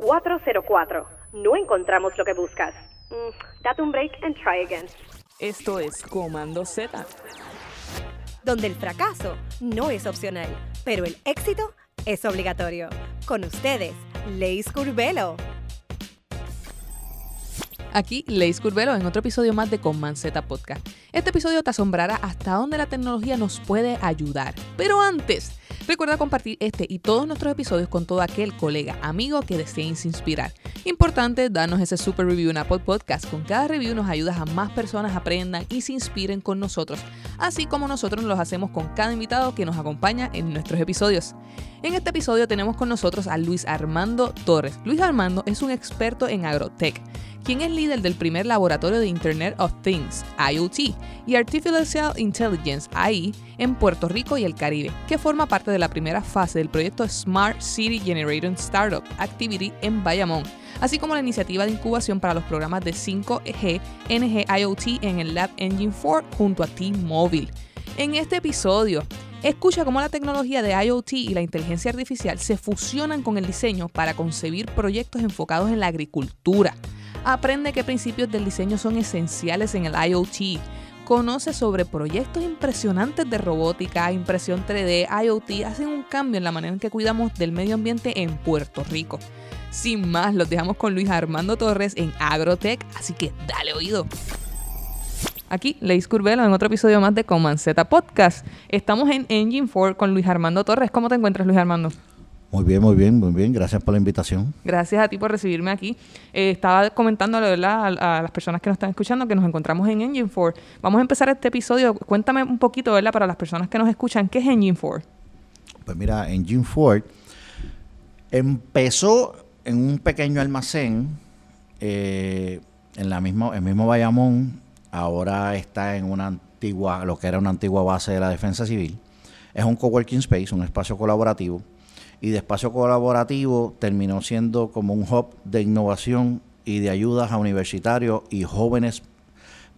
404. No encontramos lo que buscas. Mm, date un break and try again. Esto es Comando Z. Donde el fracaso no es opcional, pero el éxito es obligatorio. Con ustedes, Leis Curvelo. Aquí Leis Curvelo en otro episodio más de Command Z Podcast. Este episodio te asombrará hasta dónde la tecnología nos puede ayudar. Pero antes, recuerda compartir este y todos nuestros episodios con todo aquel colega, amigo que desees inspirar. Importante, darnos ese super review en Apple Podcast. Con cada review nos ayudas a más personas aprendan y se inspiren con nosotros, así como nosotros los hacemos con cada invitado que nos acompaña en nuestros episodios. En este episodio tenemos con nosotros a Luis Armando Torres. Luis Armando es un experto en agrotech quien es líder del primer laboratorio de Internet of Things, IoT, y Artificial Intelligence, AI, en Puerto Rico y el Caribe, que forma parte de la primera fase del proyecto Smart City Generation Startup Activity en Bayamón, así como la iniciativa de incubación para los programas de 5G NG IoT en el Lab Engine 4 junto a T-Mobile. En este episodio, Escucha cómo la tecnología de IoT y la inteligencia artificial se fusionan con el diseño para concebir proyectos enfocados en la agricultura. Aprende qué principios del diseño son esenciales en el IoT. Conoce sobre proyectos impresionantes de robótica, impresión 3D, IoT, hacen un cambio en la manera en que cuidamos del medio ambiente en Puerto Rico. Sin más, los dejamos con Luis Armando Torres en Agrotech, así que dale oído. Aquí, Leis Curvelo, en otro episodio más de Z Podcast. Estamos en Engine 4 con Luis Armando Torres. ¿Cómo te encuentras, Luis Armando? Muy bien, muy bien, muy bien. Gracias por la invitación. Gracias a ti por recibirme aquí. Eh, estaba comentando ¿verdad? A, las personas que nos están escuchando que nos encontramos en Engine 4. Vamos a empezar este episodio. Cuéntame un poquito, ¿verdad? Para las personas que nos escuchan, ¿qué es Engine 4? Pues mira, Engine 4 empezó en un pequeño almacén eh, en la misma, el mismo Bayamón. Ahora está en una antigua, lo que era una antigua base de la defensa civil. Es un coworking space, un espacio colaborativo y de espacio colaborativo terminó siendo como un hub de innovación y de ayudas a universitarios y jóvenes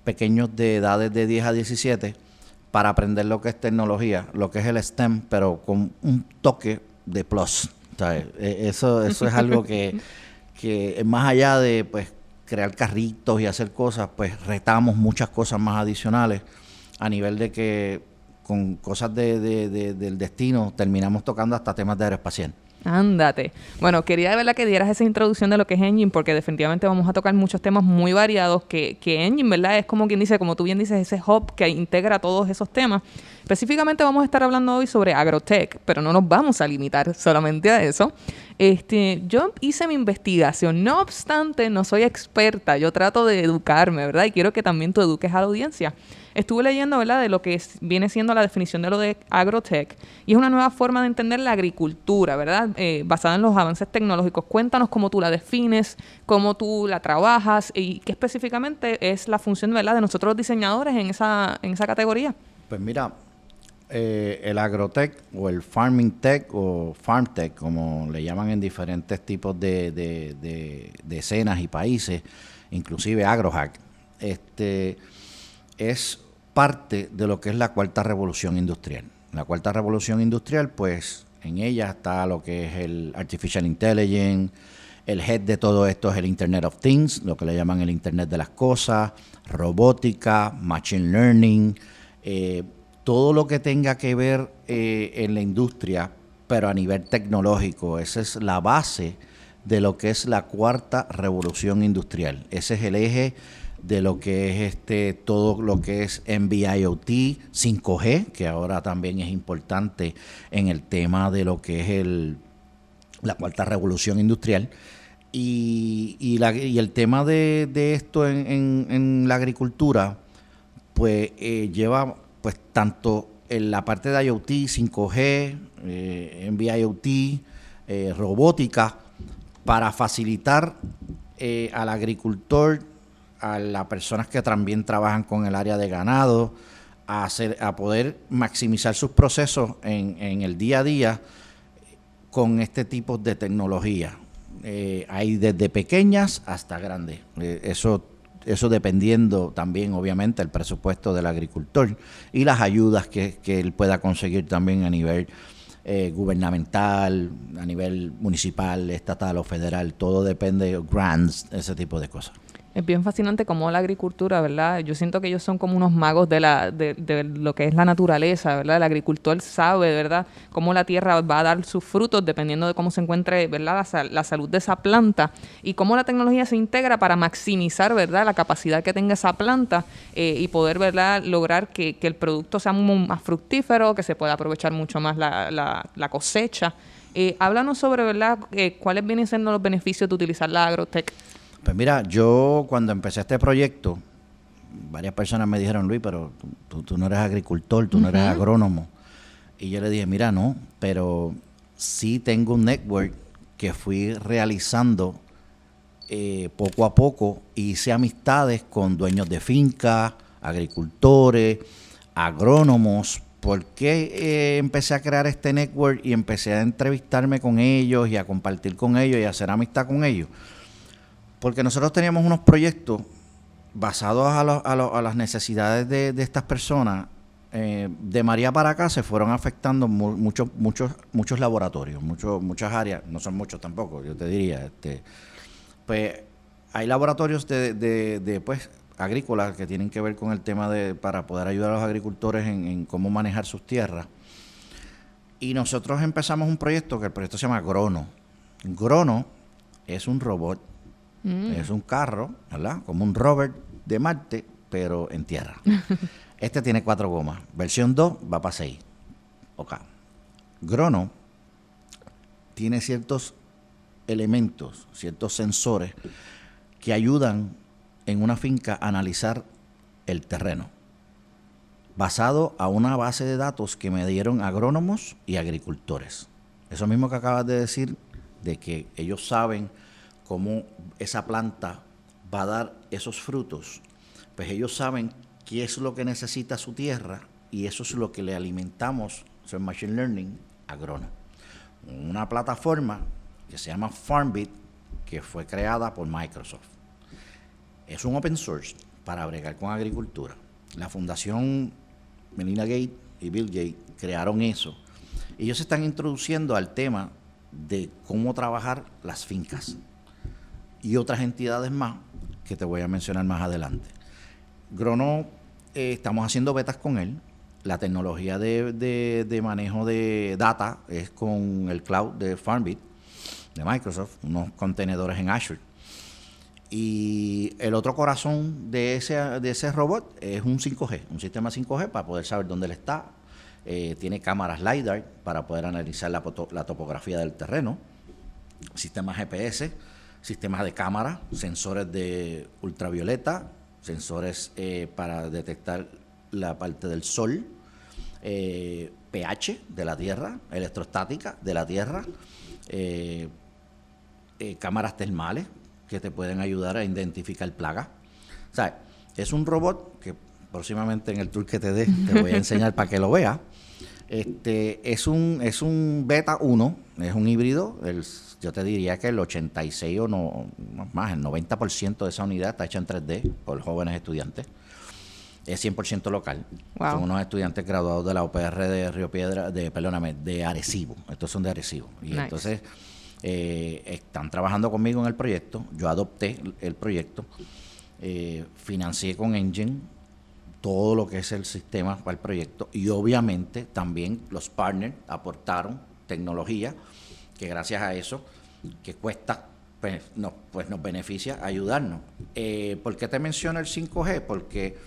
pequeños de edades de 10 a 17 para aprender lo que es tecnología, lo que es el STEM, pero con un toque de plus. E, eso, eso es algo que, que más allá de pues crear carritos y hacer cosas, pues retamos muchas cosas más adicionales a nivel de que con cosas de, del destino, terminamos tocando hasta temas de aeroespacial. Ándate. Bueno, quería de verdad que dieras esa introducción de lo que es Engine, porque definitivamente vamos a tocar muchos temas muy variados, que, que Engine, ¿verdad? Es como quien dice, como tú bien dices, ese hub que integra todos esos temas. Específicamente vamos a estar hablando hoy sobre agrotech, pero no nos vamos a limitar solamente a eso. Este, yo hice mi investigación, no obstante, no soy experta, yo trato de educarme, ¿verdad? Y quiero que también tú eduques a la audiencia. Estuve leyendo, ¿verdad?, de lo que viene siendo la definición de lo de agrotech y es una nueva forma de entender la agricultura, ¿verdad?, eh, basada en los avances tecnológicos. Cuéntanos cómo tú la defines, cómo tú la trabajas y qué específicamente es la función, ¿verdad?, de nosotros los diseñadores en esa, en esa categoría. Pues mira, eh, el agrotech o el farming tech o farm tech, como le llaman en diferentes tipos de, de, de escenas y países, inclusive agrohack, este es parte de lo que es la cuarta revolución industrial. La cuarta revolución industrial, pues en ella está lo que es el artificial intelligence, el head de todo esto es el Internet of Things, lo que le llaman el Internet de las cosas, robótica, machine learning, eh, todo lo que tenga que ver eh, en la industria, pero a nivel tecnológico. Esa es la base de lo que es la cuarta revolución industrial. Ese es el eje de lo que es este todo lo que es NB-IoT 5G, que ahora también es importante en el tema de lo que es el la cuarta revolución industrial. Y, y, la, y el tema de, esto en, en, la agricultura, pues eh, lleva pues tanto en la parte de IoT, 5G, eh, NB-IoT, eh, robótica, para facilitar eh, al agricultor a las personas que también trabajan con el área de ganado, a, hacer, a poder maximizar sus procesos en, en el día a día con este tipo de tecnología. Eh, hay desde pequeñas hasta grandes. Eh, eso, eso dependiendo también, obviamente, el presupuesto del agricultor y las ayudas que, que él pueda conseguir también a nivel eh, gubernamental, a nivel municipal, estatal o federal, todo depende de grants, ese tipo de cosas. Es bien fascinante como la agricultura, ¿verdad? Yo siento que ellos son como unos magos de, la, de, de lo que es la naturaleza, ¿verdad? El agricultor sabe, ¿verdad? Cómo la tierra va a dar sus frutos dependiendo de cómo se encuentre, ¿verdad? La, la salud de esa planta y cómo la tecnología se integra para maximizar, ¿verdad? La capacidad que tenga esa planta eh, y poder, ¿verdad? Lograr que, que, el producto sea más fructífero, que se pueda aprovechar mucho más la, la, la cosecha. Eh, sobre, ¿verdad? Eh, ¿Cuáles vienen siendo los beneficios de utilizar la agrotech? Pues mira, yo cuando empecé este proyecto, varias personas me dijeron, Luis, pero tú, tú no eres agricultor, tú no eres agrónomo. Y yo le dije, mira, no, pero sí tengo un network que fui realizando eh, poco a poco. Hice amistades con dueños de fincas, agricultores, agrónomos. ¿Por qué eh, empecé a crear este network y empecé a entrevistarme con ellos y a compartir con ellos y a hacer amistad con ellos? Porque nosotros teníamos unos proyectos basados a, lo, a, lo, a las necesidades de, estas personas. Eh, de María para acá se fueron afectando mu muchos muchos muchos laboratorios, muchos muchas áreas, no son muchos tampoco, yo te diría. Este, pues hay laboratorios de, de, de pues agrícolas que tienen que ver con el tema de para poder ayudar a los agricultores en, en cómo manejar sus tierras. Y nosotros empezamos un proyecto que el proyecto se llama Grono. Grono es un robot Mm. Es un carro, ¿verdad? Como un rover de Marte, pero en tierra. este tiene cuatro gomas. Versión 2 va para 6. Ok. Grono tiene ciertos elementos, ciertos sensores que ayudan en una finca a analizar el terreno, basado a una base de datos que me dieron agrónomos y agricultores. Eso mismo que acabas de decir, de que ellos saben cómo esa planta va a dar esos frutos, pues ellos saben qué es lo que necesita su tierra y eso es lo que le alimentamos, eso es Machine Learning, agrónomo. Una plataforma que se llama FarmBit, que fue creada por Microsoft. Es un open source para bregar con agricultura. La fundación Melina Gates y Bill Gates crearon eso. Ellos se están introduciendo al tema de cómo trabajar las fincas y otras entidades más que te voy a mencionar más adelante. Grono, eh, estamos haciendo betas con él. La tecnología de, de, manejo de data es con el cloud de FarmBit, de Microsoft, unos contenedores en Azure. Y el otro corazón de ese, de ese robot es un 5G, un sistema 5G para poder saber dónde él está. Eh, tiene cámaras LiDAR para poder analizar la, la topografía del terreno, sistema GPS sistemas de cámara, sensores de ultravioleta, sensores eh, para detectar la parte del sol, eh, pH de la Tierra, electrostática de la Tierra, eh, cámaras termales que te pueden ayudar a identificar plagas. O sea, es un robot que próximamente en el tour que te dé te voy a enseñar para que lo veas. Este, es un es un beta 1, es un híbrido, el yo te diría que el 86 o no, más, el 90% de esa unidad está hecha en 3D por jóvenes estudiantes. Es 100% local. Son unos estudiantes graduados de la UPR de Río Piedra, de, perdóname, de Arecibo. Estos son de Arecibo. Y entonces eh, están trabajando conmigo en el proyecto. Yo adopté el proyecto. Eh, financié con Engine todo lo que es el sistema para el proyecto. Y obviamente también los partners aportaron tecnología que gracias a eso, que cuesta, pues nos, pues nos beneficia ayudarnos. Eh, ¿Por qué te menciono el 5G? Porque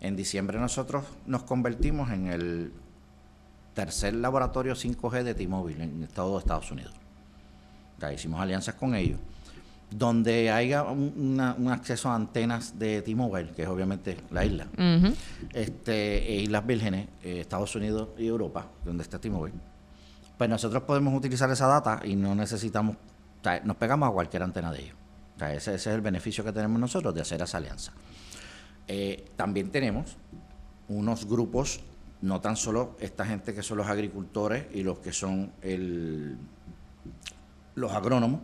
en diciembre nosotros nos convertimos en el tercer laboratorio 5G de T-Mobile en todo Estados Unidos. Ya hicimos alianzas con ellos. Donde haya un, un acceso a antenas de T-Mobile, que es obviamente la isla, uh -huh. este, e Islas Vírgenes, eh, Estados Unidos y Europa, donde está T-Mobile pues nosotros podemos utilizar esa data y no necesitamos, o sea, nos pegamos a cualquier antena de ellos. O sea, ese, ese, es el beneficio que tenemos nosotros de hacer esa alianza. Eh, también tenemos unos grupos, no tan solo esta gente que son los agricultores y los que son el, los agrónomos,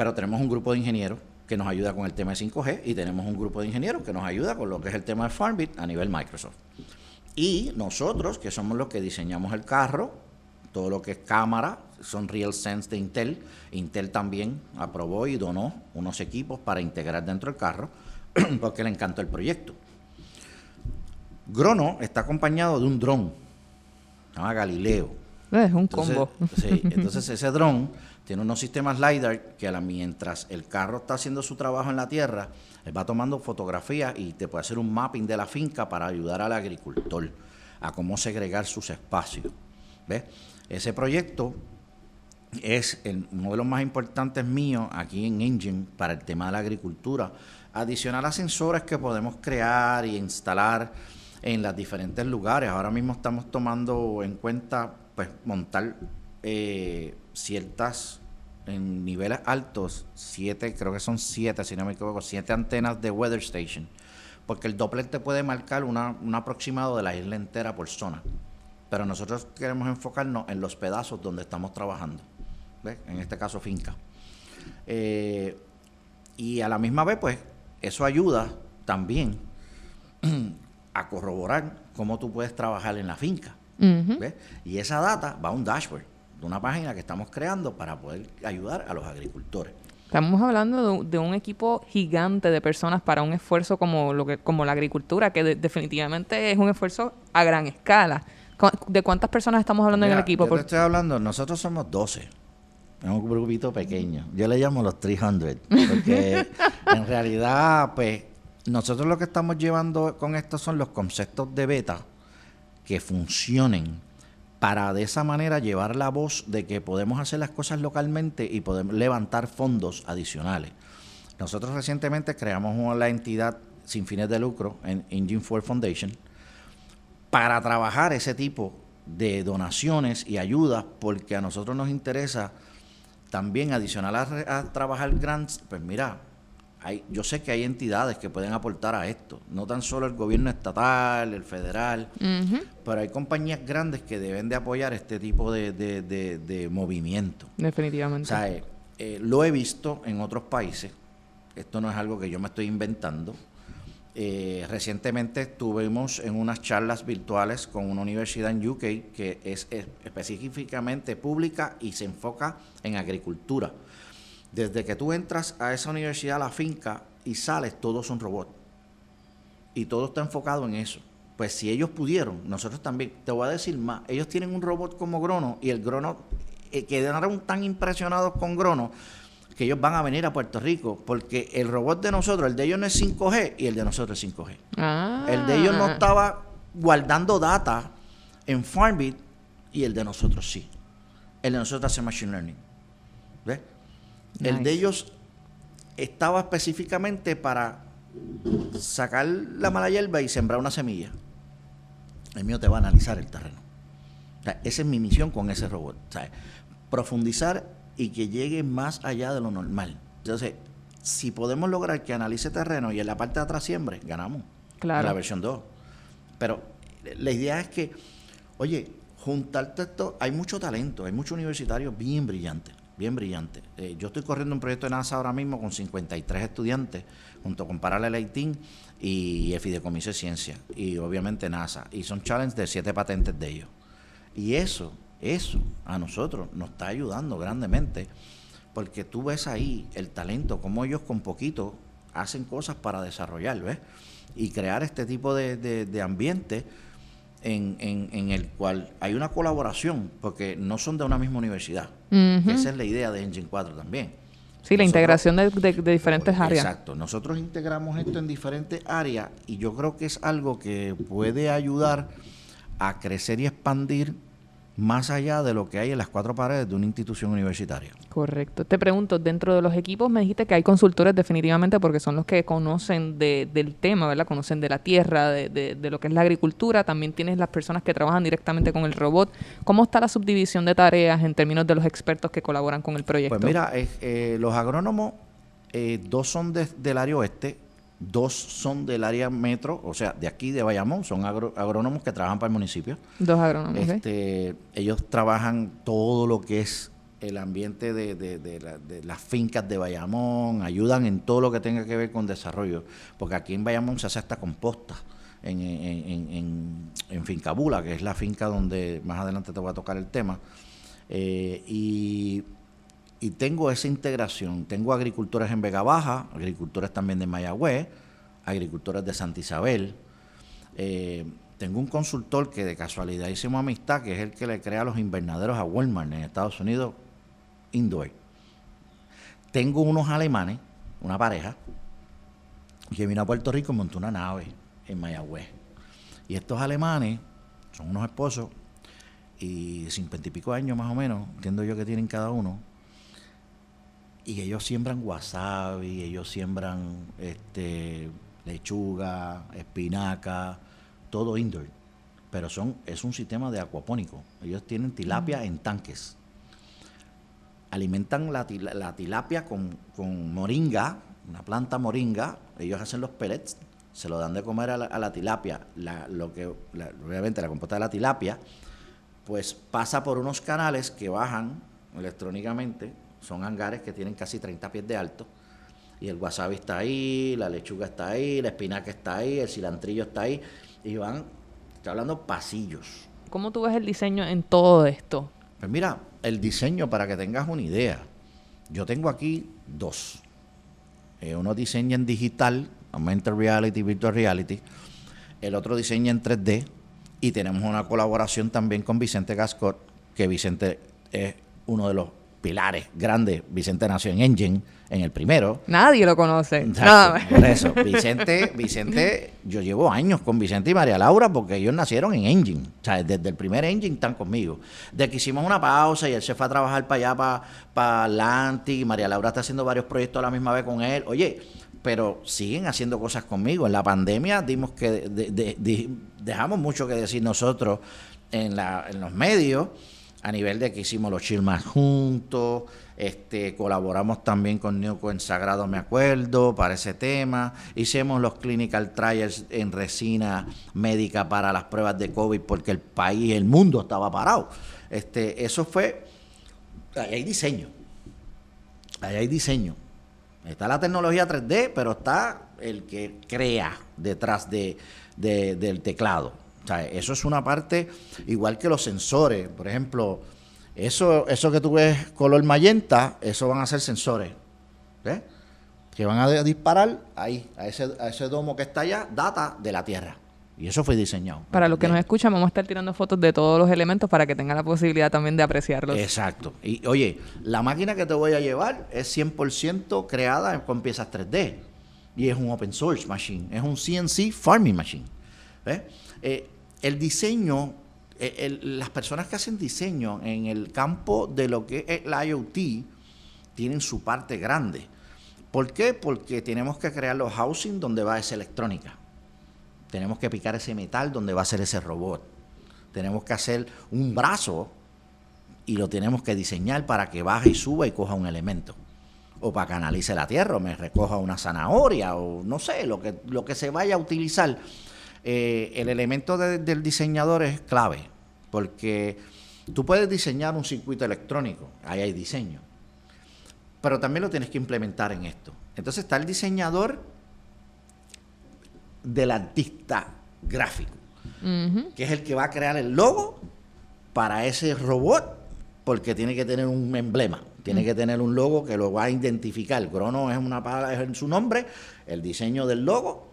pero tenemos un grupo de ingenieros que nos ayuda con el tema de 5G y tenemos un grupo de ingenieros que nos ayuda con lo que es el tema de FarmBit a nivel Microsoft. Y nosotros, que somos los que diseñamos el carro, todo lo que es cámara, son RealSense de Intel. Intel también aprobó y donó unos equipos para integrar dentro del carro porque le encantó el proyecto. Grono está acompañado de un dron, se llama Galileo. Es un Entonces, combo. sí, entonces ese dron tiene unos sistemas LiDAR que mientras el carro está haciendo su trabajo en la tierra, él va tomando fotografías y te puede hacer un mapping de la finca para ayudar al agricultor a cómo segregar sus espacios. ¿Ves? Ese proyecto es uno de los más importantes míos aquí en Engine para el tema de la agricultura. Adicional a sensores que podemos crear y instalar en los diferentes lugares. Ahora mismo estamos tomando en cuenta pues montar eh, ciertas en niveles altos, siete, creo que son siete, si no me equivoco, siete antenas de weather station, porque el Doppler te puede marcar una, un aproximado de la isla entera por zona. Pero nosotros queremos enfocarnos en los pedazos donde estamos trabajando. ¿ves? En este caso, finca. Eh, y a la misma vez, pues, eso ayuda también a corroborar cómo tú puedes trabajar en la finca. Ujú. ¿ves? Y esa data va a un dashboard de una página que estamos creando para poder ayudar a los agricultores. Estamos hablando de, un- de un equipo gigante de personas para un esfuerzo como lo que como la agricultura, que de- definitivamente es un esfuerzo a gran escala. ¿Cu- ¿De cuántas personas estamos hablando en el equipo? Yo Por- te estoy hablando, nosotros somos 12. Es un grupito pequeño. Yo le llamo los 300, porque en realidad, pues, nosotros lo que estamos llevando con esto son los conceptos de beta que funcionen para de esa manera llevar la voz de que podemos hacer las cosas localmente y podemos levantar fondos adicionales. Nosotros recientemente creamos la entidad sin fines de lucro en Engine 4 Foundation para trabajar ese tipo de donaciones y ayudas, porque a nosotros nos interesa también adicional a, a trabajar grants, pues mira, hay, yo sé que hay entidades que pueden aportar a esto, no tan solo el gobierno estatal, el federal, pero hay compañías grandes que deben de apoyar este tipo de, de- de- de movimiento. O Definitivamente. sea, eh, eh, lo he visto en otros países, esto no es algo que yo me estoy inventando. Eh, recientemente estuvimos en unas charlas virtuales con una universidad en UK que es, es específicamente pública y se enfoca en agricultura. Desde que tú entras a esa universidad, a la finca, y sales, todos son robots. Y todo está enfocado en eso. Pues si ellos pudieron, nosotros también. Te voy a decir más, ellos tienen un robot como Grono y el Grono eh, quedaron tan impresionados con Grono que ellos van a venir a Puerto Rico porque el robot de nosotros, el de ellos no es 5G y el de nosotros es 5G. Ah. El de ellos no estaba guardando data en Farmbit y el de nosotros sí. El de nosotros hace Machine Learning. El de ellos estaba específicamente para sacar la mala hierba y sembrar una semilla. El mío te va a analizar el terreno. O sea, esa es mi misión con ese robot. O sea, profundizar y que llegue más allá de lo normal. Entonces, si podemos lograr que analice terreno y en la parte de atrás siembre, ganamos. Claro. En la versión 2. Pero la idea es que, oye, juntarte esto, hay mucho talento, hay muchos universitarios bien brillantes, bien brillantes. Eh, yo estoy corriendo un proyecto de NASA ahora mismo con 53 estudiantes, junto con Paralel 18 y el Fideicomiso de Ciencia, y obviamente NASA. Y son challenges de siete patentes de ellos. Y eso, eso a nosotros nos está ayudando grandemente, porque tú ves ahí el talento, como ellos con poquito hacen cosas para desarrollar, ¿ves? Y crear este tipo de- de ambiente en, en- en el cual hay una colaboración, porque no son de una misma universidad. Esa es la idea de Engine 4 también. Sí, la integración de, de- de diferentes áreas. Exacto. Nosotros integramos esto en diferentes áreas y yo creo que es algo que puede ayudar a crecer y expandir más allá de lo que hay en las cuatro paredes de una institución universitaria. Correcto. Te pregunto, dentro de los equipos me dijiste que hay consultores definitivamente porque son los que conocen de- del tema, ¿verdad? Conocen de la tierra, de, de- de lo que es la agricultura. También tienes las personas que trabajan directamente con el robot. ¿Cómo está la subdivisión de tareas en términos de los expertos que colaboran con el proyecto? Pues mira, eh, eh, los agrónomos, eh, dos son de- del área oeste, dos son del área metro, o sea, de aquí de Bayamón, son agro- agrónomos que trabajan para el municipio. Dos agrónomos. Este, ellos trabajan todo lo que es el ambiente de, de- de la- de las fincas de Bayamón, ayudan en todo lo que tenga que ver con desarrollo, porque aquí en Bayamón se hace hasta composta. en, en, en, en Fincabula, que es la finca donde más adelante te voy a tocar el tema. Eh, y, y, tengo esa integración. Tengo agricultores en Vega Baja, agricultores también de Mayagüez, agricultores de Santa Isabel. Eh, tengo un consultor que de casualidad hicimos amistad, que es el que le crea los invernaderos a Walmart en Estados Unidos, indoor. Tengo unos alemanes, una pareja, que vino a Puerto Rico y montó una nave en Mayagüez. Y estos alemanes son unos esposos y cincuenta y pico años más o menos, entiendo yo que tienen cada uno. Y ellos siembran wasabi, ellos siembran este, lechuga, espinaca, todo indoor. Pero son, es un sistema de acuapónico. Ellos tienen tilapia en tanques. Alimentan la, la tilapia con, con, moringa, una planta moringa. Ellos hacen los pellets, se lo dan de comer a la, a la tilapia. La, lo que, obviamente la compota de la tilapia, pues pasa por unos canales que bajan electrónicamente. Son hangares que tienen casi 30 pies de alto y el wasabi está ahí, la lechuga está ahí, la espinaca está ahí, el cilantrillo está ahí, y van, estoy hablando pasillos. ¿Cómo tú ves el diseño en todo esto? Pues mira, el diseño, para que tengas una idea, yo tengo aquí dos. Eh, uno diseña en digital, augmented reality, virtual reality, el otro diseña en 3D, y tenemos una colaboración también con Vicente Gascot, que Vicente es uno de los pilares grandes. Vicente nació en Engine, en el primero. Nadie lo conoce. Exacto, por eso, Vicente, Vicente, yo llevo años con Vicente y María Laura porque ellos nacieron en Engine. O sea, desde el primer Engine están conmigo. De que hicimos una pausa y él se fue a trabajar para allá, para, para Atlantic, y María Laura está haciendo varios proyectos a la misma vez con él. Oye, pero siguen haciendo cosas conmigo. En la pandemia dimos que de, de, de, dejamos mucho que decir nosotros en, la, en los medios a nivel de que hicimos los chilmas juntos, este, colaboramos también con Neuco en Sagrado, me acuerdo, para ese tema, hicimos los clinical trials en resina médica para las pruebas de COVID porque el país, el mundo estaba parado. Este, eso fue, ahí hay diseño, ahí hay diseño. Está la tecnología 3D, pero está el que crea detrás de, de, del teclado. Sea, eso es una parte, igual que los sensores. Por ejemplo, eso, eso que tú ves color magenta, eso van a ser sensores. ¿ves? Que van a disparar ahí, a ese, a ese domo que está allá, data de la Tierra. Y eso fue diseñado. Para los que nos escuchan, vamos a estar tirando fotos de todos los elementos para que tengan la posibilidad también de apreciarlos. Exacto. Y oye, la máquina que te voy a llevar es 100% creada con piezas 3D. Y es un open source machine. Es un CNC farming machine. ¿Ves? Eh, el diseño, eh, las personas que hacen diseño en el campo de lo que es el IoT tienen su parte grande. ¿Por qué? Porque tenemos que crear los housing donde va esa electrónica. Tenemos que picar ese metal donde va a ser ese robot. Tenemos que hacer un brazo y lo tenemos que diseñar para que baje y suba y coja un elemento. O para que analice la tierra, o me recoja una zanahoria, o no sé, lo que, lo que se vaya a utilizar eh, el elemento de, del diseñador es clave, porque tú puedes diseñar un circuito electrónico, ahí hay diseño, pero también lo tienes que implementar en esto. Entonces está el diseñador del artista gráfico, uh -huh. que es el que va a crear el logo para ese robot, porque tiene que tener un emblema, tiene -huh. que tener un logo que lo va a identificar. Crono es una palabra es en su nombre, el diseño del logo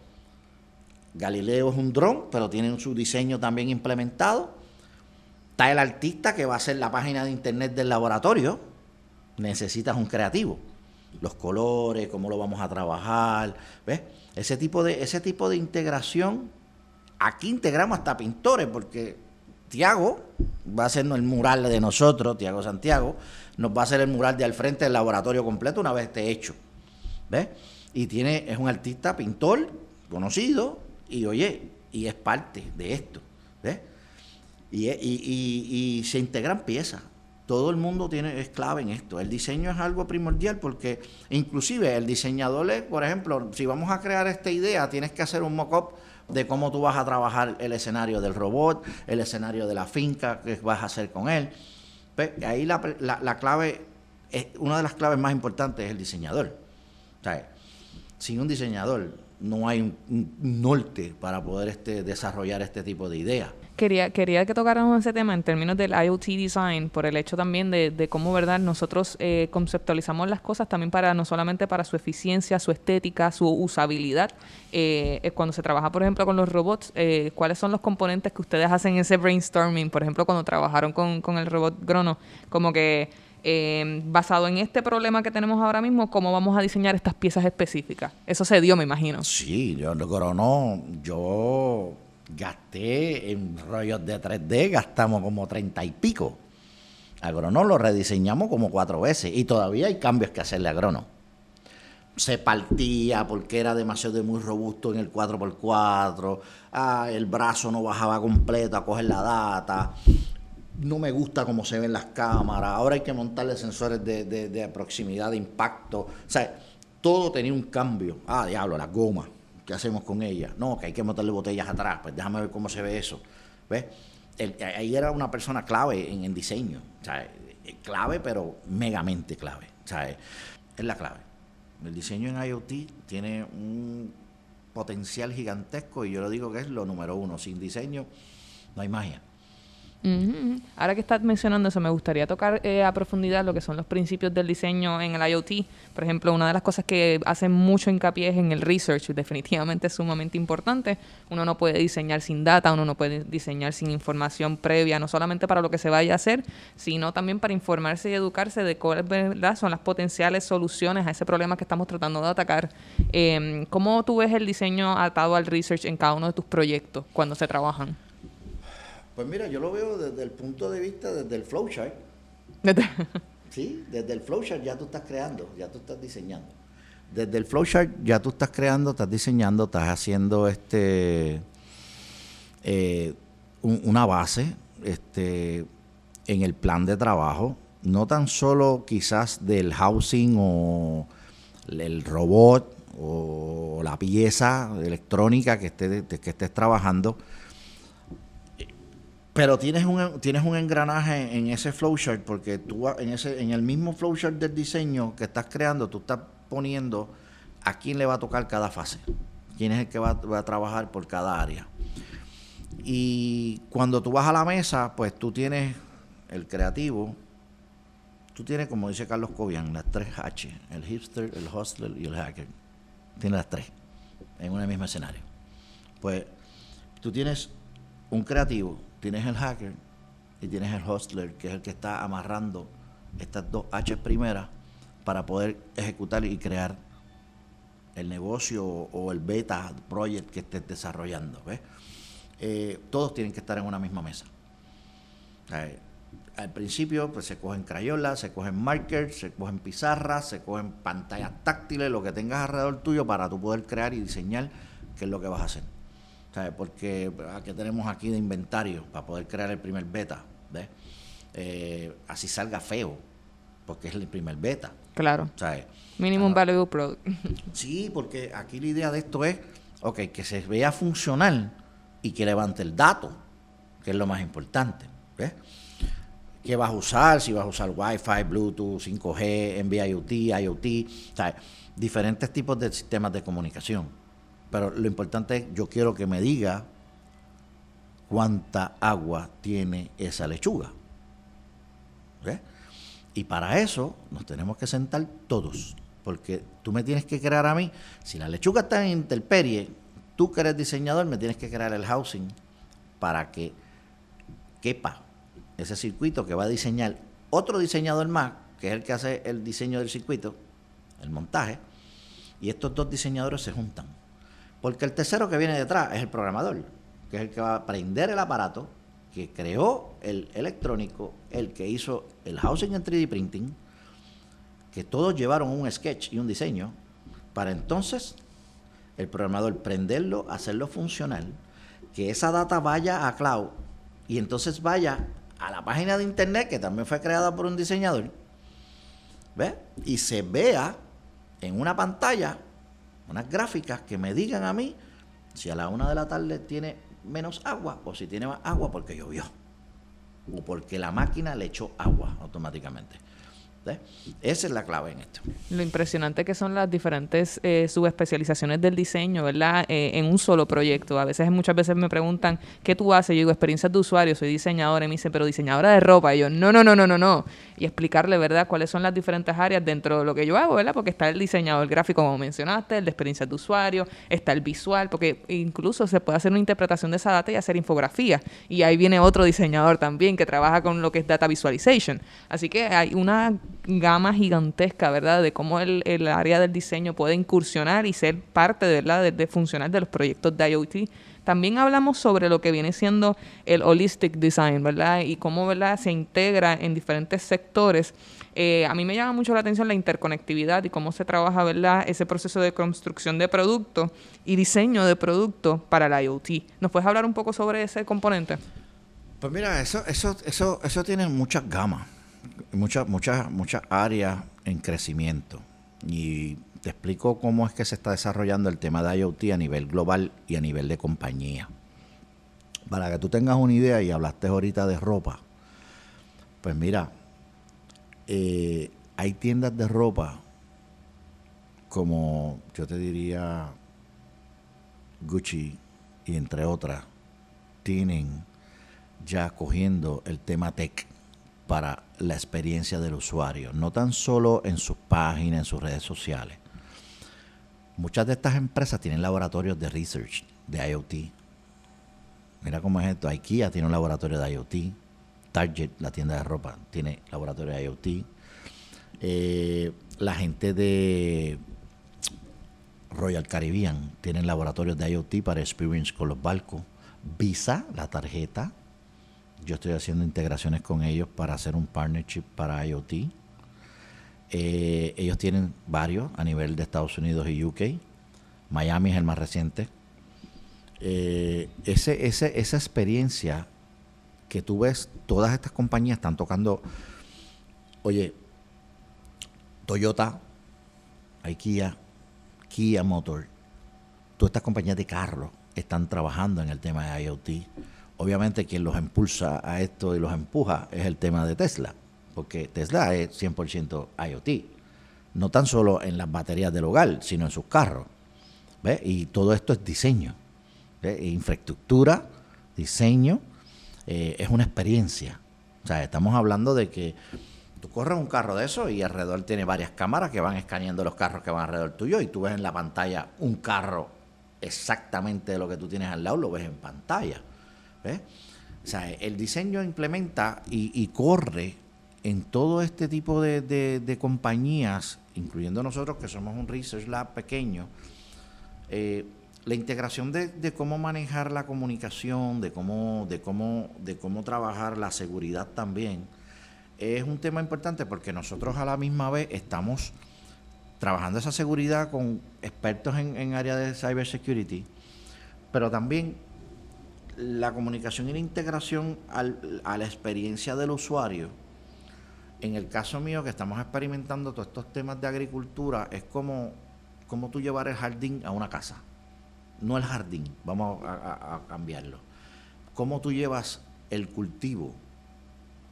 Galileo es un dron, pero tienen su diseño también implementado. Está el artista que va a hacer la página de internet del laboratorio. Necesitas un creativo. Los colores, cómo lo vamos a trabajar. ¿Ves? Ese tipo de, ese tipo de integración. Aquí integramos hasta pintores, porque Tiago va a hacernos el mural de nosotros, Tiago Santiago, nos va a hacer el mural de al frente del laboratorio completo una vez esté hecho. ¿Ves? Y tiene, es un artista pintor conocido, y oye, y es parte de esto. ¿ves? Y, y, y, se integran piezas. Todo el mundo tiene, es clave en esto. El diseño es algo primordial porque inclusive el diseñador, es, por ejemplo, si vamos a crear esta idea, tienes que hacer un mock-up de cómo tú vas a trabajar el escenario del robot, el escenario de la finca, qué vas a hacer con él. ¿Ves? Ahí la, la, la clave, es, una de las claves más importantes es el diseñador. O sea, sin un diseñador no hay un, norte para poder este, desarrollar este tipo de ideas. Quería, quería que tocáramos ese tema en términos del IoT design, por el hecho también de, cómo, ¿verdad? Nosotros eh, conceptualizamos las cosas también para, no solamente para su eficiencia, su estética, su usabilidad. Eh, eh, cuando se trabaja, por ejemplo, con los robots, ¿cuáles son los componentes que ustedes hacen en ese brainstorming? Por ejemplo, cuando trabajaron con, con el robot Grono, como que basado en este problema que tenemos ahora mismo, ¿cómo vamos a diseñar estas piezas específicas? Eso se dio, me imagino. Sí, yo, Grono, yo gasté en rollos de 3D, gastamos como 30 y pico. Agrono lo rediseñamos como cuatro veces y todavía hay cambios que hacerle a Agrono. Se partía porque era demasiado muy robusto en el 4x4, ah, el brazo no bajaba completo a coger la data, no me gusta cómo se ven las cámaras, ahora hay que montarle sensores de, de proximidad, de impacto, o sea, todo tenía un cambio. Ah, diablo, la goma ¿qué hacemos con ella? No, que hay que meterle botellas atrás, pues déjame ver cómo se ve eso. ¿Ves? ahí era una persona clave en el diseño, eh, clave pero megamente clave, es la clave. El diseño en IoT tiene un potencial gigantesco y yo lo digo que es lo número uno. Sin diseño no hay magia. Ahora que estás mencionando eso, me gustaría tocar eh, a profundidad lo que son los principios del diseño en el IoT. Por ejemplo, una de las cosas que hacen mucho hincapié es en el research, definitivamente es sumamente importante. Uno no puede diseñar sin data, uno no puede diseñar sin información previa, no solamente para lo que se vaya a hacer, sino también para informarse y educarse de cuáles son las potenciales soluciones a ese problema que estamos tratando de atacar. Em, ¿Cómo tú ves el diseño atado al research en cada uno de tus proyectos cuando se trabajan? Pues mira, yo lo veo desde el punto de vista, desde el flowchart. sí, desde el flowchart ya tú estás creando, ya tú estás diseñando. Desde el flowchart ya tú estás creando, estás diseñando, estás haciendo este eh, una base este, en el plan de trabajo, no tan solo quizás del housing o el robot o la pieza electrónica que, esté, que estés trabajando, pero tienes un, tienes un engranaje en ese flowchart porque tú en ese en el mismo flowchart del diseño que estás creando, tú estás poniendo a quién le va a tocar cada fase, quién es el que va, a trabajar por cada área. Y cuando tú vas a la mesa, pues tú tienes el creativo, tú tienes, como dice Carlos Cobian, las tres H, el hipster, el hustler y el hacker. Tienes las tres en un mismo escenario. Pues tú tienes un creativo, tienes el hacker y tienes el hostler, que es el que está amarrando estas dos H primeras para poder ejecutar y crear el negocio o el beta project que estés desarrollando. ¿ves? Eh, todos tienen que estar en una misma mesa. al principio pues se cogen crayolas, se cogen markers, se cogen pizarras, se cogen pantallas táctiles, lo que tengas alrededor tuyo para tú poder crear y diseñar qué es lo que vas a hacer. Porque ¿qué tenemos aquí de inventario para poder crear el primer beta? Eh, así salga feo, porque es el primer beta. Claro. Minimum Valuable Product. sí, porque aquí la idea de esto es, ok, que se vea funcional y que levante el dato, que es lo más importante. ¿ves? ¿Qué vas a usar? Si vas a usar Wi-Fi, Bluetooth, 5G, NB-IoT, IoT, diferentes tipos de sistemas de comunicación. Pero lo importante es, yo quiero que me diga cuánta agua tiene esa lechuga. Y para eso nos tenemos que sentar todos, porque tú me tienes que crear a mí, si la lechuga está en intemperie, tú que eres diseñador me tienes que crear el housing para que quepa ese circuito que va a diseñar otro diseñador más, que es el que hace el diseño del circuito, el montaje, y estos dos diseñadores se juntan porque el tercero que viene detrás es el programador, que es el que va a prender el aparato, que creó el electrónico, el que hizo el housing en 3D printing, que todos llevaron un sketch y un diseño, para entonces el programador prenderlo, hacerlo funcional, que esa data vaya a cloud y entonces vaya a la página de internet que también fue creada por un diseñador, ¿ve? Y se vea en una pantalla unas gráficas que me digan a mí si a la una de la tarde tiene menos agua o si tiene más agua porque llovió o porque la máquina le echó agua automáticamente. Esa es la clave en esto. Lo impresionante que son las diferentes eh, subespecializaciones del diseño, ¿verdad? Eh, en un solo proyecto. A veces, muchas veces me preguntan, ¿qué tú haces? Yo digo, experiencias de usuario, soy diseñadora. Y me dicen, pero diseñadora de ropa. Y yo, no, no, no, no, no, no. Y explicarle, ¿verdad?, cuáles son las diferentes áreas dentro de lo que yo hago, ¿verdad? Porque está el diseñador gráfico, como mencionaste, el de experiencias de usuario, está el visual, porque incluso se puede hacer una interpretación de esa data y hacer infografía. Y ahí viene otro diseñador también que trabaja con lo que es data visualization. Así que hay una gama gigantesca, ¿verdad?, de cómo el, el área del diseño puede incursionar y ser parte, ¿verdad?, de, de funcionar de los proyectos de IoT. También hablamos sobre lo que viene siendo el holistic design, ¿verdad? Y cómo, ¿verdad?, se integra en diferentes sectores. Eh, a mí me llama mucho la atención la interconectividad y cómo se trabaja, ¿verdad?, ese proceso de construcción de producto y diseño de producto para la IoT. ¿Nos puedes hablar un poco sobre ese componente? Pues mira, eso, eso, eso, eso tiene muchas gamas muchas, muchas, muchas áreas en crecimiento. Y te explico cómo es que se está desarrollando el tema de IoT a nivel global y a nivel de compañía. Para que tú tengas una idea, y hablaste ahorita de ropa, pues mira, eh, hay tiendas de ropa como yo te diría Gucci y entre otras, tienen ya cogiendo el tema tech para la experiencia del usuario, no tan solo en sus páginas, en sus redes sociales. Muchas de estas empresas tienen laboratorios de research de IoT. Mira cómo es esto. IKEA tiene un laboratorio de IoT. Target, la tienda de ropa, tiene laboratorio de IoT. Eh, la gente de Royal Caribbean tienen laboratorios de IoT para experience con los barcos. Visa, la tarjeta, yo estoy haciendo integraciones con ellos para hacer un partnership para IoT. Eh, ellos tienen varios a nivel de Estados Unidos y UK. Miami es el más reciente. Eh, ese, esa experiencia que tú ves, todas estas compañías están tocando, oye, Toyota, IKEA, Kia Motor, todas estas compañías de carros están trabajando en el tema de IoT obviamente quien los impulsa a esto y los empuja es el tema de Tesla, porque Tesla es 100% IoT, no tan solo en las baterías del hogar, sino en sus carros. Y todo esto es diseño, infraestructura, diseño, eh, es una experiencia. O sea, estamos hablando de que tú corres un carro de eso y alrededor tiene varias cámaras que van escaneando los carros que van alrededor tuyo y tú ves en la pantalla un carro exactamente de lo que tú tienes al lado, lo ves en pantalla. O sea, el diseño implementa y, corre en todo este tipo de, compañías, incluyendo nosotros que somos un research lab pequeño, eh, la integración de, cómo manejar la comunicación, de cómo, de cómo, de cómo trabajar la seguridad también, es un tema importante porque nosotros a la misma vez estamos trabajando esa seguridad con expertos en, en área de cybersecurity, pero también la comunicación y la integración a la experiencia del usuario, en el caso mío que estamos experimentando todos estos temas de agricultura, es como, como tú llevar el jardín a una casa. No el jardín, vamos a, cambiarlo. Cómo tú llevas el cultivo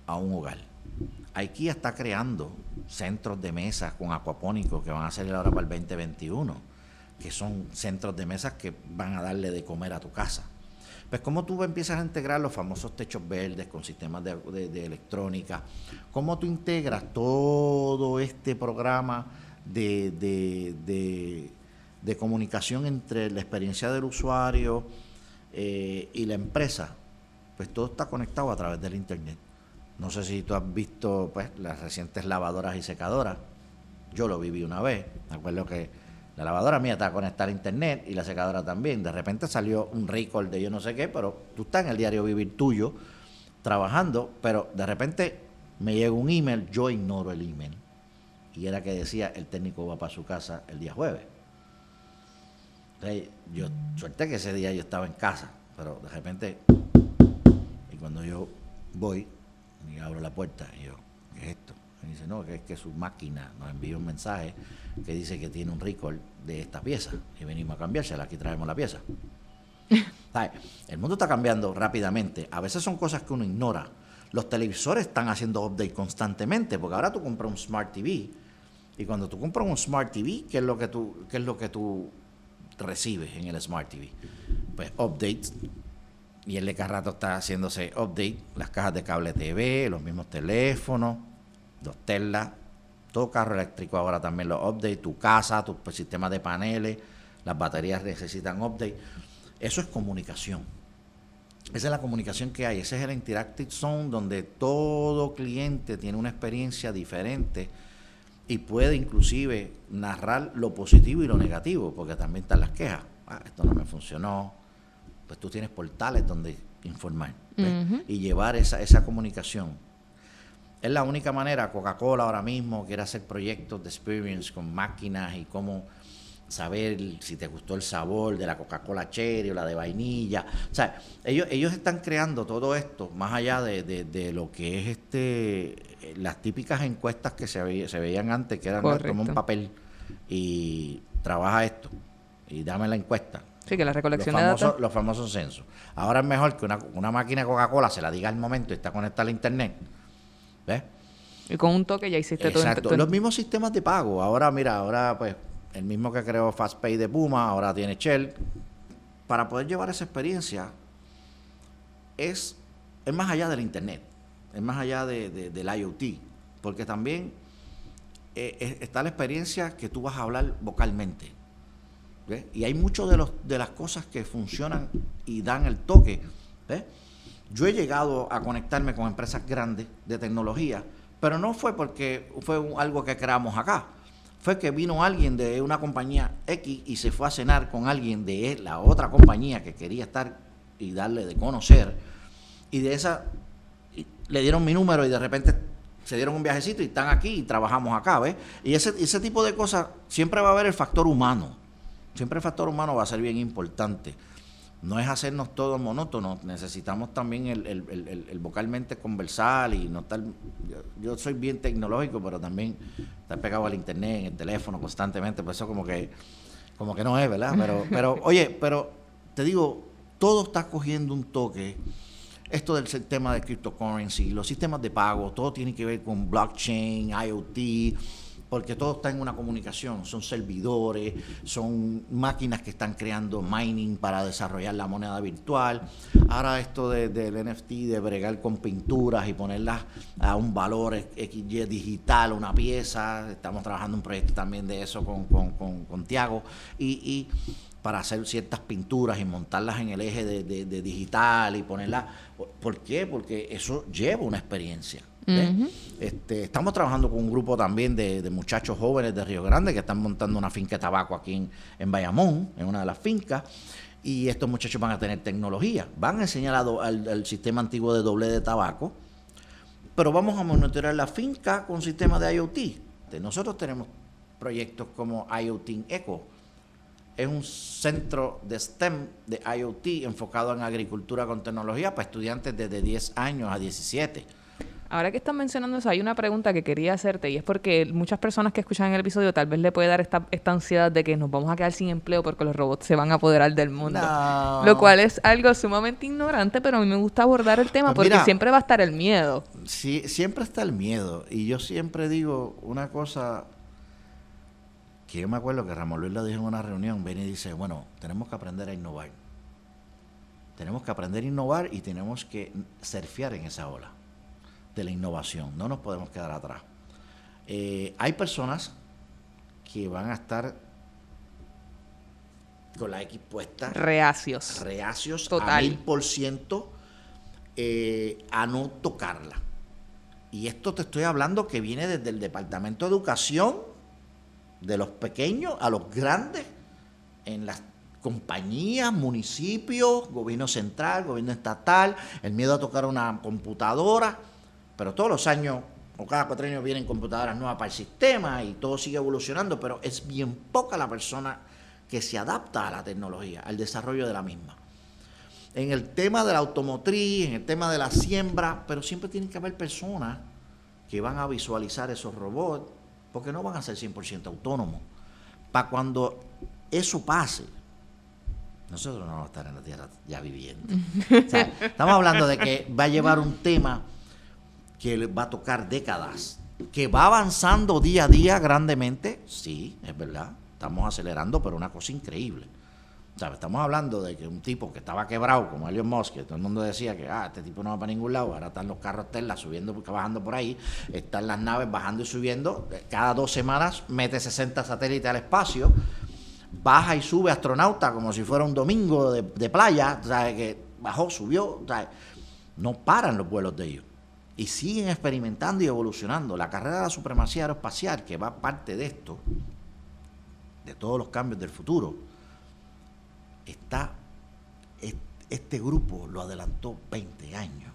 a un hogar. IKEA está creando centros de mesas con acuapónicos que van a salir ahora para el 2021, que son centros de mesas que van a darle de comer a tu casa pues cómo tú empiezas a integrar los famosos techos verdes con sistemas de, electrónica, cómo tú integras todo este programa de, comunicación entre la experiencia del usuario eh, y la empresa, pues todo está conectado a través del Internet. No sé si tú has visto pues, las recientes lavadoras y secadoras. Yo lo viví una vez. Me acuerdo que la lavadora mía está conectada a internet y la secadora también. De repente salió un record de yo no sé qué, pero tú estás en el diario vivir tuyo trabajando, pero de repente me llega un email, yo ignoro el email. Y era que decía, el técnico va para su casa el día jueves. Entonces, yo suerte que ese día yo estaba en casa, pero de repente, y cuando yo voy y abro la puerta, y yo, Me dice, no, que es que su máquina nos envía un mensaje que dice que tiene un record de esta pieza y venimos a cambiársela, aquí traemos la pieza. El mundo está cambiando rápidamente. A veces son cosas que uno ignora. Los televisores están haciendo update constantemente, porque ahora tú compras un Smart TV y cuando tú compras un Smart TV, ¿qué es lo que tú, qué es lo que tú recibes en el Smart TV? Pues updates. Y el de cada rato está haciéndose update, las cajas de cable TV, los mismos teléfonos, los Tesla, todo carro eléctrico ahora también los update, tu casa, tu sistema de paneles, las baterías necesitan update. Eso es comunicación. Esa es la comunicación que hay. Ese es el Interactive Zone donde todo cliente tiene una experiencia diferente y puede inclusive narrar lo positivo y lo negativo, porque también están las quejas. Ah, esto no me funcionó. Pues tú tienes portales donde informar y llevar esa, esa comunicación. Es la única manera. Coca-Cola ahora mismo quiere hacer proyectos de experience con máquinas y cómo saber si te gustó el sabor de la Coca-Cola Cherry o la de vainilla. O sea, ellos, ellos están creando todo esto más allá de, de, lo que es este las típicas encuestas que se, se veían antes, que eran como un papel y trabaja esto y dame la encuesta. Sí, que la recolección los de datos. Los famosos censos. Ahora es mejor que una, una máquina de Coca-Cola se la diga al momento y está conectada a internet. ¿Ves? Y con un toque ya hiciste todo. Exacto. Los mismos sistemas de pago. Ahora, mira, ahora pues el mismo que creó FastPay de Puma, ahora tiene Shell. Para poder llevar esa experiencia es, es más allá del Internet, es más allá de, del IoT, porque también eh, está la experiencia que tú vas a hablar vocalmente. Y hay muchas de, de las cosas que funcionan y dan el toque. Yo he llegado a conectarme con empresas grandes de tecnología, pero no fue porque fue algo que creamos acá fue que vino alguien de una compañía X y se fue a cenar con alguien de la otra compañía que quería estar y darle de conocer. Y de esa le dieron mi número y de repente se dieron un viajecito y están aquí y trabajamos acá, ¿ves? Y ese, ese tipo de cosas siempre va a haber el factor humano. Siempre el factor humano va a ser bien importante no es hacernos todos monótonos, necesitamos también el, vocalmente conversar y no estar... Yo, soy bien tecnológico, pero también estar pegado al internet, en el teléfono constantemente, pues eso como que, como que no es, ¿verdad? Pero, pero oye, pero te digo, todo está cogiendo un toque. Esto del tema de cryptocurrency, los sistemas de pago, todo tiene que ver con blockchain, IoT, porque todo está en una comunicación, son servidores, son máquinas que están creando mining para desarrollar la moneda virtual. Ahora esto del NFT, de bregar con pinturas y ponerlas a un valor XY digital, una pieza, estamos trabajando un proyecto también de eso con, con, Tiago, y, para hacer ciertas pinturas y montarlas en el eje de digital y ponerlas. ¿Por qué? Porque eso lleva una experiencia este, estamos trabajando con un grupo también de, muchachos jóvenes de Río Grande que están montando una finca de tabaco aquí en, Bayamón, en una de las fincas. Y estos muchachos van a tener tecnología. Van a enseñar al, sistema antiguo de doble de tabaco, pero vamos a monitorear la finca con un sistema de IoT. Nosotros tenemos proyectos como IoT Eco. Es un centro de STEM de IoT enfocado en agricultura con tecnología para estudiantes desde 10 años a 17 Ahora que están mencionando eso, hay una pregunta que quería hacerte y es porque muchas personas que escuchan el episodio tal vez le puede dar esta, esta ansiedad de que nos vamos a quedar sin empleo porque los robots se van a apoderar del mundo. Lo cual es algo sumamente ignorante, pero a mí me gusta abordar el tema pues porque siempre va a estar el miedo. Sí, siempre está el miedo. Y yo siempre digo una cosa que yo me acuerdo que Ramón Luis lo dijo en una reunión, viene y dice, bueno, tenemos que aprender a innovar. Tenemos que aprender a innovar y tenemos que surfear en esa ola de la innovación. No nos podemos quedar atrás. Eh, hay personas que van a estar con la X puesta. Reacios. Reacios Total. a mil por ciento eh, a no tocarla. Y esto te estoy hablando que viene desde el Departamento de Educación, de los pequeños a los grandes, en las compañías, municipios, gobierno central, gobierno estatal, el miedo a tocar una computadora pero todos los años o cada cuatro años vienen computadoras nuevas para el sistema y todo sigue evolucionando, pero es bien poca la persona que se adapta a la tecnología, al desarrollo de la misma. En el tema de la automotriz, en el tema de la siembra, pero siempre tienen que haber personas que van a visualizar esos robots, porque no van a ser 100% autónomos. Para cuando eso pase, nosotros no vamos a estar en la Tierra ya viviendo. estamos hablando de que va a llevar un tema que va a tocar décadas, que va avanzando día a día grandemente, sí, es verdad, estamos acelerando, pero una cosa increíble. Estamos hablando de que un tipo que estaba quebrado, como Elon Musk, que todo el mundo decía que ah, este tipo no va para ningún lado, ahora están los carros Tesla subiendo, bajando por ahí, están las naves bajando y subiendo, cada dos semanas mete 60 satélites al espacio, baja y sube astronauta como si fuera un domingo de, playa, ¿sabes? que bajó, subió, no paran los vuelos de ellos. Y siguen experimentando y evolucionando. La carrera de la supremacía aeroespacial, que va parte de esto, de todos los cambios del futuro, está, este grupo lo adelantó 20 años.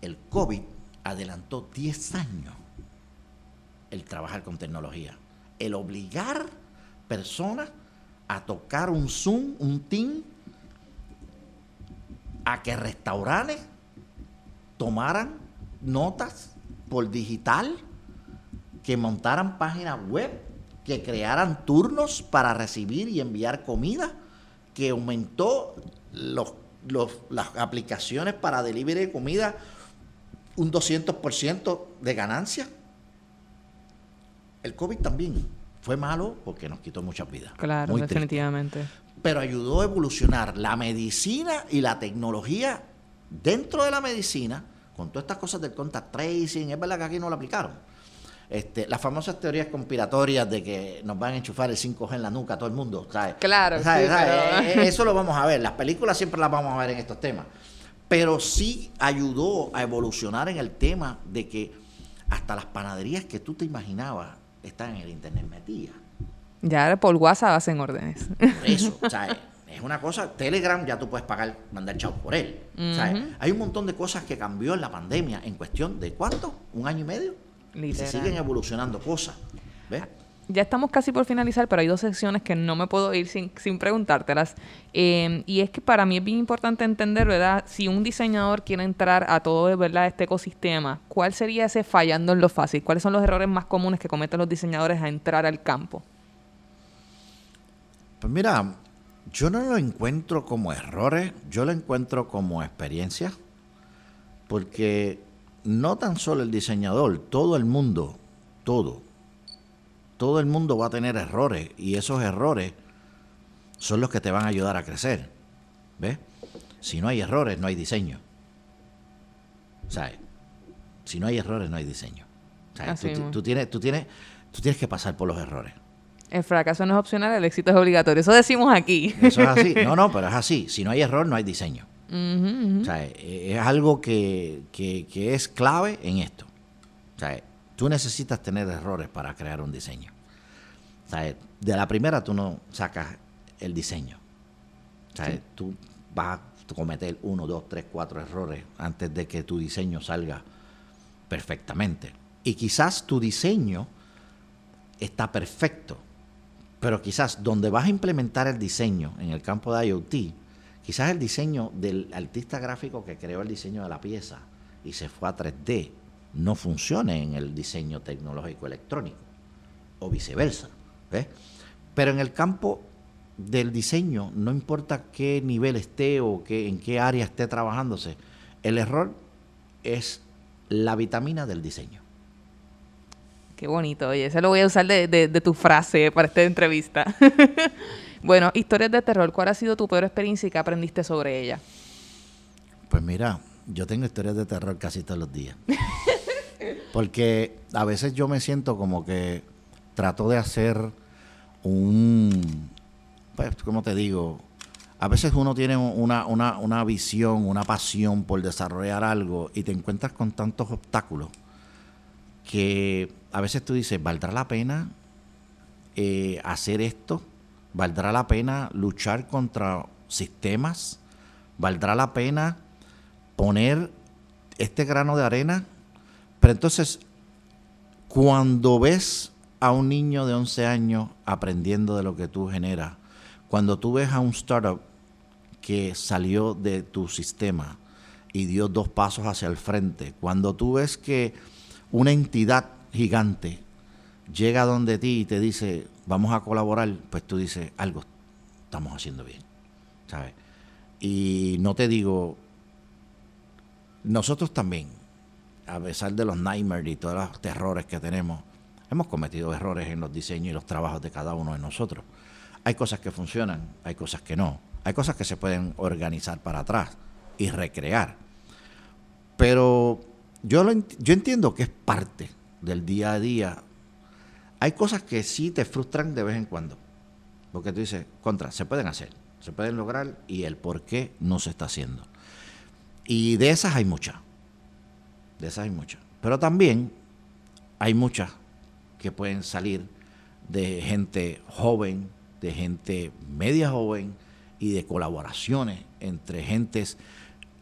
el COVID adelantó 10 años el trabajar con tecnología. El obligar personas a tocar un Zoom, un Team, a que restaurantes tomaran notas por digital, que montaran páginas web que crearan turnos para recibir y enviar comida, que aumentó los, las aplicaciones para delivery de comida un 200% de ganancia. El COVID también fue malo porque nos quitó muchas vidas. Claro, definitivamente. Pero ayudó a evolucionar la medicina y la tecnología dentro de la medicina, con todas estas cosas del contact tracing, es verdad que aquí no lo aplicaron este, las famosas teorías conspiratorias de que nos van a enchufar el 5G en la nuca a todo el mundo. Claro, eh, eh, Eso lo vamos a ver. Las películas siempre las vamos a ver en estos temas. Pero sí ayudó a evolucionar en el tema de que hasta las panaderías que tú te imaginabas están en el Internet metidas. Ya por WhatsApp hacen órdenes. eso, es una cosa, Telegram ya tú puedes pagar, mandar chao por él. Hay un montón de cosas que cambió en la pandemia en cuestión de cuánto, un año y medio. Se siguen evolucionando cosas. ¿Ves? Ya estamos casi por finalizar, pero hay dos secciones que no me puedo ir sin, sin preguntártelas. Em, y es que para mí es bien importante entender, ¿verdad? Si un diseñador quiere entrar a todo, ¿verdad? Este ecosistema, ¿cuál sería ese fallando en lo fácil? ¿Cuáles son los errores más comunes que cometen los diseñadores a entrar al campo? Pues mira, yo no lo encuentro como errores, yo lo encuentro como experiencia, porque no tan solo el diseñador, todo el mundo, todo, todo el mundo va a tener errores y esos errores son los que te van a ayudar a crecer. ¿Ves? Si no hay errores, no hay diseño. ¿Sabes? Si no hay errores, no hay diseño. Tú, tienes, tú, tienes, tú tienes que pasar por los errores. El fracaso no es opcional, el éxito es obligatorio. Eso decimos aquí. Eso es así. No, no, pero es así. Si no hay error, no hay diseño. O sea, e, es algo que, es clave en esto. O sea, tú necesitas tener errores para crear un diseño. O sea, de la primera tú no sacas el diseño. O sea, tú vas a cometer uno, dos, tres, cuatro errores antes de que tu diseño salga perfectamente. Y quizás tu diseño está perfecto, pero quizás donde vas a implementar el diseño en el campo de IoT, Quizás el diseño del artista gráfico que creó el diseño de la pieza y se fue a 3D no funcione en el diseño tecnológico electrónico o viceversa. Pero en el campo del diseño, no importa qué nivel esté o qué, en qué área esté trabajándose, el error es la vitamina del diseño. Qué bonito, oye, eso lo voy a usar de, de tu frase para esta entrevista. Bueno, historias de terror, ¿cuál ha sido tu peor experiencia y qué aprendiste sobre ella? Pues mira, yo tengo historias de terror casi todos los días. Porque a veces yo me siento como que trato de hacer un, pues, ¿cómo te digo? A veces uno tiene una, una, una visión, una pasión por desarrollar algo y te encuentras con tantos obstáculos que a veces tú dices, ¿valdrá la pena eh, hacer esto? ¿Valdrá la pena luchar contra sistemas? ¿Valdrá la pena poner este grano de arena? Pero entonces, cuando ves a un niño de 11 años aprendiendo de lo que tú generas, cuando tú ves a un startup que salió de tu sistema y dio dos pasos hacia el frente, cuando tú ves que una entidad gigante llega donde ti y te dice, vamos a colaborar, pues tú dices, algo estamos haciendo bien, ¿sabes? Y no te digo, nosotros también, a pesar de los nightmares y todos los terrores que tenemos, hemos cometido errores en los diseños y los trabajos de cada uno de nosotros. Hay cosas que funcionan, hay cosas que no, hay cosas que se pueden organizar para atrás y recrear. Pero yo, lo, yo entiendo que es parte del día a día. Hay cosas que sí te frustran de vez en cuando. Porque tú dices, contra, se pueden hacer, se pueden lograr y el por qué no se está haciendo. Y de esas hay muchas. De esas hay muchas. Pero también hay muchas que pueden salir de gente joven, de gente media joven y de colaboraciones entre gentes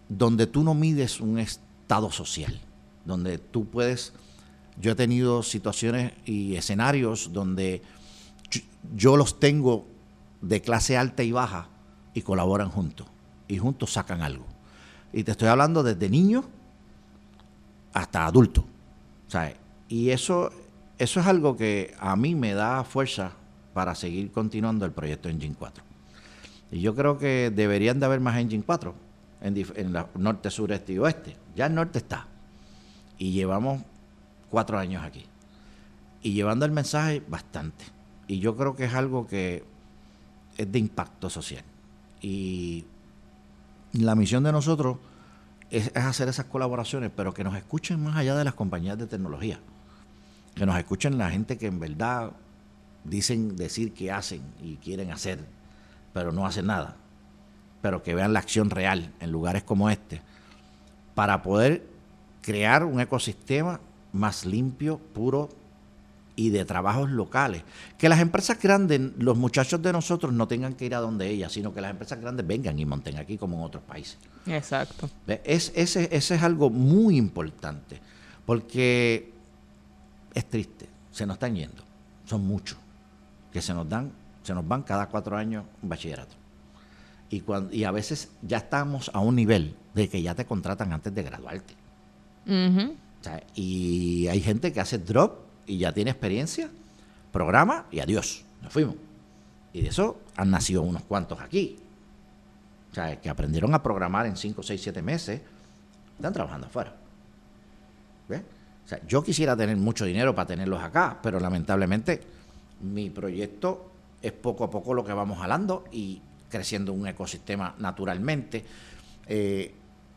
donde tú no mides un estado social, donde tú puedes, yo he tenido situaciones y escenarios donde yo los tengo de clase alta y baja y colaboran juntos y juntos sacan algo. Y te estoy hablando desde niño hasta adulto. Y eso, eso es algo que a mí me da fuerza para seguir continuando el proyecto Engine 4. Y yo creo que deberían de haber más Engine 4 en, en la norte, sureste y oeste. Ya el norte está. Y llevamos cuatro años aquí. Y llevando el mensaje bastante. Y yo creo que es algo que es de impacto social. Y la misión de nosotros es, hacer esas colaboraciones, pero que nos escuchen más allá de las compañías de tecnología. Que nos escuchen la gente que en verdad dicen decir que hacen y quieren hacer, pero no hacen nada. Pero que vean la acción real en lugares como este, para poder crear un ecosistema más limpio, puro, y de trabajos locales. Que las empresas grandes, los muchachos de nosotros no tengan que ir a donde ellas, sino que las empresas grandes vengan y monten aquí como en otros países. Exacto. Es, ese, ese es algo muy importante, porque es triste, se nos están yendo, son muchos, que se nos dan, se nos van cada cuatro años un bachillerato. Y, cuando, y a veces ya estamos a un nivel de que ya te contratan antes de graduarte. Y hay gente que hace drop y ya tiene experiencia, programa y adiós, nos fuimos. Y de eso han nacido unos cuantos aquí. O sea, que aprendieron a programar en 5, 6, 7 meses, están trabajando afuera. ¿Ves? O sea, yo quisiera tener mucho dinero para tenerlos acá, pero lamentablemente mi proyecto es poco a poco lo que vamos jalando y creciendo un ecosistema naturalmente. Eh,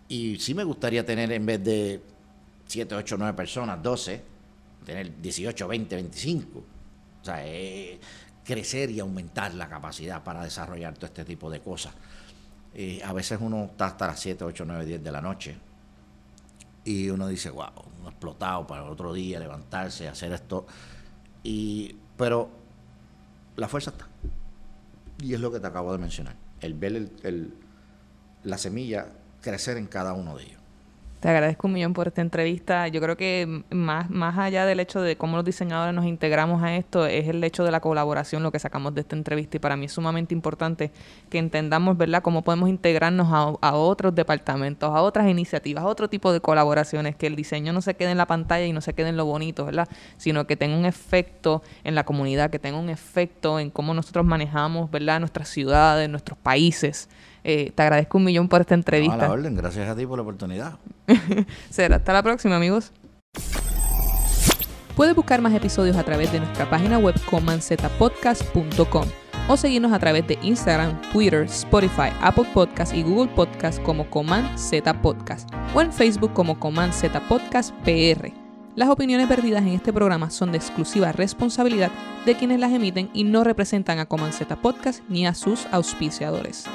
y sí me gustaría tener en vez de 7, 8, 9 personas, 12, tener 18, 20, 25. O sea, crecer y aumentar la capacidad para desarrollar todo este tipo de cosas. a veces uno está hasta las 7, 8, 9, 10 de la noche y uno dice, wow, uno explotado para el otro día levantarse, hacer esto. Y, pero la fuerza está. Y es lo que te acabo de mencionar. El ver el, la semilla crecer en cada uno de ellos. Te agradezco un millón por esta entrevista. Yo creo que más, más allá del hecho de cómo los diseñadores nos integramos a esto, es el hecho de la colaboración lo que sacamos de esta entrevista. Y para mí es sumamente importante que entendamos, ¿verdad?, cómo podemos integrarnos a, otros departamentos, a otras iniciativas, a otro tipo de colaboraciones, que el diseño no se quede en la pantalla y no se quede en lo bonito, ¿verdad?, sino que tenga un efecto en la comunidad, que tenga un efecto en cómo nosotros manejamos, ¿verdad?, nuestras ciudades, nuestros países. Eh, te agradezco un millón por esta entrevista. a la orden, gracias a ti por la oportunidad. Será hasta la próxima, amigos. Puedes buscar más episodios a través de nuestra página web comanzetapodcast.com o seguirnos a través de Instagram, Twitter, Spotify, Apple Podcast y Google Podcast como Coman Z Podcast o en Facebook como Coman Z Podcast PR. Las opiniones vertidas en este programa son de exclusiva responsabilidad de quienes las emiten y no representan a Coman Z Podcast ni a sus auspiciadores.